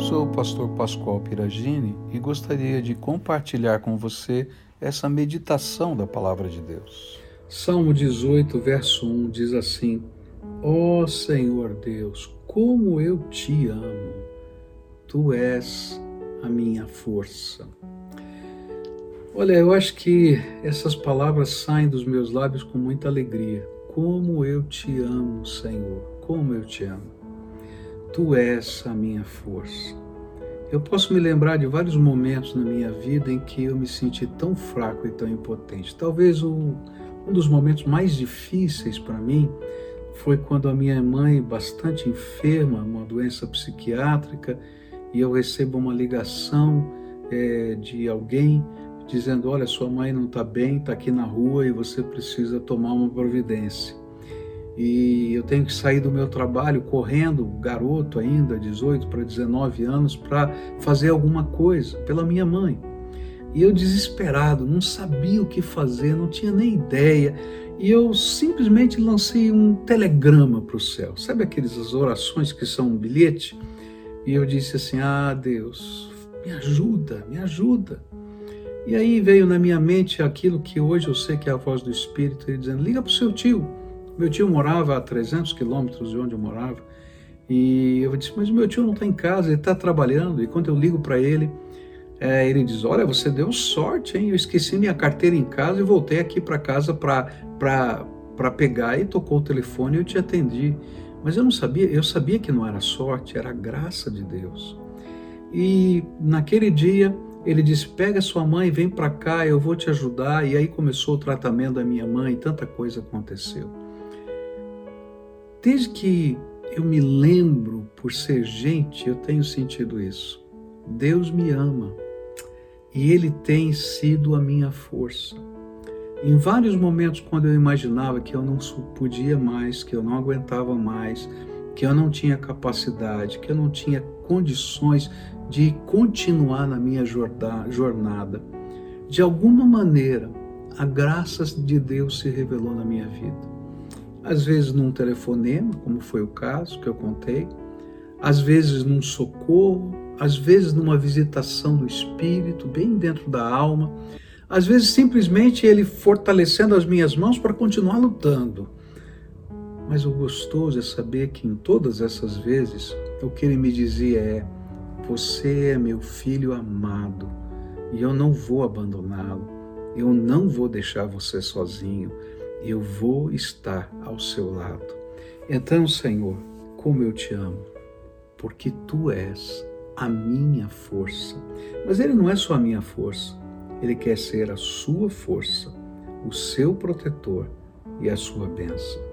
Sou o pastor Pascoal Piragini e gostaria de compartilhar com você essa meditação da palavra de Deus. Salmo 18, verso 1 diz assim: Ó oh Senhor Deus, como eu te amo, tu és a minha força. Olha, eu acho que essas palavras saem dos meus lábios com muita alegria. Como eu te amo, Senhor, como eu te amo. Tu és a minha força. Eu posso me lembrar de vários momentos na minha vida em que eu me senti tão fraco e tão impotente. Talvez o, um dos momentos mais difíceis para mim foi quando a minha mãe, bastante enferma, uma doença psiquiátrica, e eu recebo uma ligação é, de alguém dizendo: Olha, sua mãe não está bem, está aqui na rua e você precisa tomar uma providência e eu tenho que sair do meu trabalho correndo, garoto ainda, 18 para 19 anos, para fazer alguma coisa pela minha mãe. E eu desesperado, não sabia o que fazer, não tinha nem ideia. E eu simplesmente lancei um telegrama para o céu. Sabe aquelas orações que são um bilhete? E eu disse assim: Ah, Deus, me ajuda, me ajuda. E aí veio na minha mente aquilo que hoje eu sei que é a voz do Espírito, ele dizendo: Liga para o seu tio meu tio morava a 300 quilômetros de onde eu morava. E eu disse, mas meu tio não está em casa, ele está trabalhando. E quando eu ligo para ele, é, ele diz, olha, você deu sorte, hein? Eu esqueci minha carteira em casa e voltei aqui para casa para pegar. E tocou o telefone e eu te atendi. Mas eu não sabia, eu sabia que não era sorte, era graça de Deus. E naquele dia ele disse: Pega sua mãe, vem para cá, eu vou te ajudar. E aí começou o tratamento da minha mãe, tanta coisa aconteceu. Desde que eu me lembro por ser gente, eu tenho sentido isso. Deus me ama e Ele tem sido a minha força. Em vários momentos, quando eu imaginava que eu não podia mais, que eu não aguentava mais, que eu não tinha capacidade, que eu não tinha condições de continuar na minha jornada, de alguma maneira, a graça de Deus se revelou na minha vida às vezes num telefonema, como foi o caso que eu contei, às vezes num socorro, às vezes numa visitação do espírito, bem dentro da alma, às vezes simplesmente ele fortalecendo as minhas mãos para continuar lutando. Mas o gostoso é saber que em todas essas vezes o que ele me dizia é: Você é meu filho amado e eu não vou abandoná-lo, eu não vou deixar você sozinho eu vou estar ao seu lado. Então, Senhor, como eu te amo, porque tu és a minha força. Mas ele não é só a minha força, ele quer ser a sua força, o seu protetor e a sua bênção.